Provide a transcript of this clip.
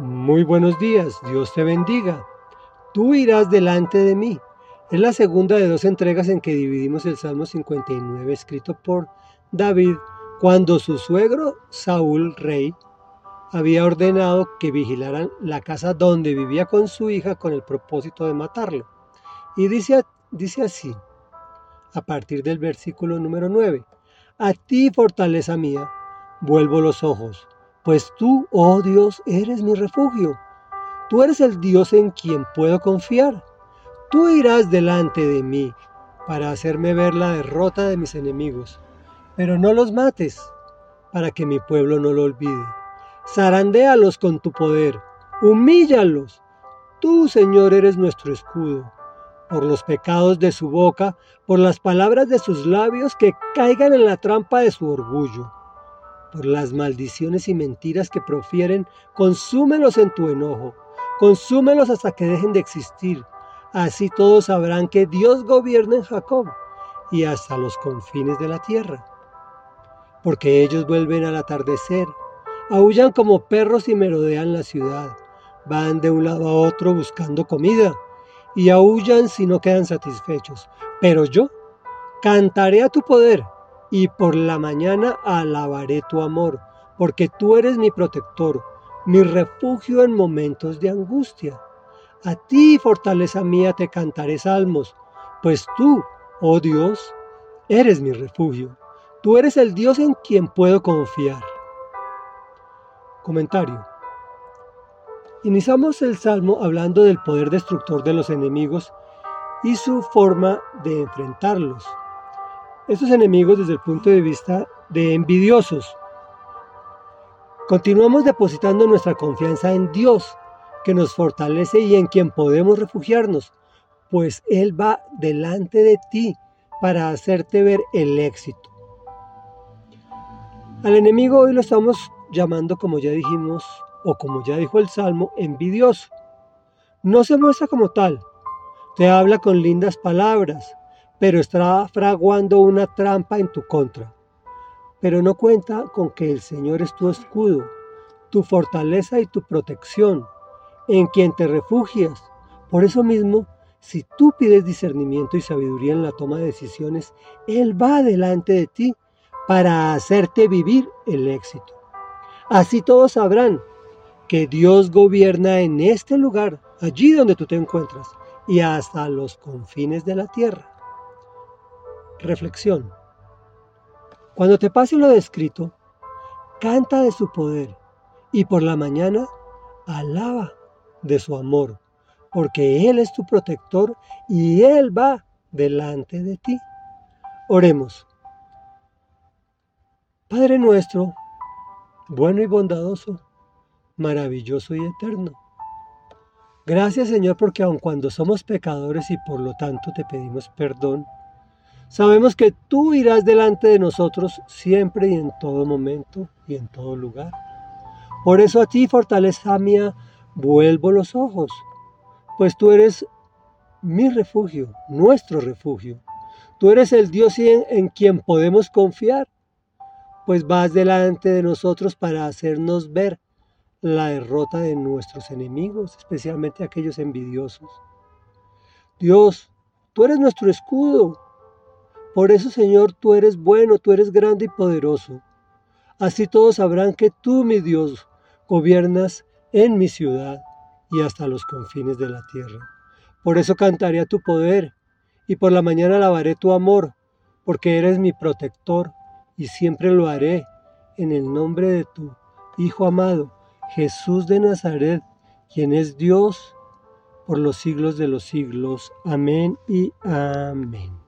Muy buenos días, Dios te bendiga. Tú irás delante de mí. Es la segunda de dos entregas en que dividimos el Salmo 59 escrito por David cuando su suegro Saúl, rey, había ordenado que vigilaran la casa donde vivía con su hija con el propósito de matarlo. Y dice, dice así, a partir del versículo número 9, A ti, fortaleza mía, vuelvo los ojos pues tú, oh Dios, eres mi refugio. Tú eres el Dios en quien puedo confiar. Tú irás delante de mí para hacerme ver la derrota de mis enemigos. Pero no los mates, para que mi pueblo no lo olvide. Zarandéalos con tu poder, humíllalos. Tú, Señor, eres nuestro escudo. Por los pecados de su boca, por las palabras de sus labios, que caigan en la trampa de su orgullo por las maldiciones y mentiras que profieren, consúmelos en tu enojo, consúmelos hasta que dejen de existir. Así todos sabrán que Dios gobierna en Jacob y hasta los confines de la tierra. Porque ellos vuelven al atardecer, aullan como perros y merodean la ciudad, van de un lado a otro buscando comida y aullan si no quedan satisfechos. Pero yo cantaré a tu poder y por la mañana alabaré tu amor, porque tú eres mi protector, mi refugio en momentos de angustia. A ti, fortaleza mía, te cantaré salmos, pues tú, oh Dios, eres mi refugio. Tú eres el Dios en quien puedo confiar. Comentario. Iniciamos el salmo hablando del poder destructor de los enemigos y su forma de enfrentarlos estos enemigos desde el punto de vista de envidiosos. Continuamos depositando nuestra confianza en Dios, que nos fortalece y en quien podemos refugiarnos, pues Él va delante de ti para hacerte ver el éxito. Al enemigo hoy lo estamos llamando, como ya dijimos, o como ya dijo el Salmo, envidioso. No se muestra como tal, te habla con lindas palabras, pero está fraguando una trampa en tu contra. Pero no cuenta con que el Señor es tu escudo, tu fortaleza y tu protección, en quien te refugias. Por eso mismo, si tú pides discernimiento y sabiduría en la toma de decisiones, Él va delante de ti para hacerte vivir el éxito. Así todos sabrán que Dios gobierna en este lugar, allí donde tú te encuentras, y hasta los confines de la tierra. Reflexión. Cuando te pase lo descrito, canta de su poder y por la mañana alaba de su amor, porque Él es tu protector y Él va delante de ti. Oremos. Padre nuestro, bueno y bondadoso, maravilloso y eterno. Gracias Señor porque aun cuando somos pecadores y por lo tanto te pedimos perdón, Sabemos que tú irás delante de nosotros siempre y en todo momento y en todo lugar. Por eso a ti, fortaleza mía, vuelvo los ojos, pues tú eres mi refugio, nuestro refugio. Tú eres el Dios en, en quien podemos confiar, pues vas delante de nosotros para hacernos ver la derrota de nuestros enemigos, especialmente aquellos envidiosos. Dios, tú eres nuestro escudo, por eso, Señor, tú eres bueno, tú eres grande y poderoso. Así todos sabrán que tú, mi Dios, gobiernas en mi ciudad y hasta los confines de la tierra. Por eso cantaré a tu poder y por la mañana alabaré tu amor, porque eres mi protector y siempre lo haré en el nombre de tu Hijo amado, Jesús de Nazaret, quien es Dios por los siglos de los siglos. Amén y amén.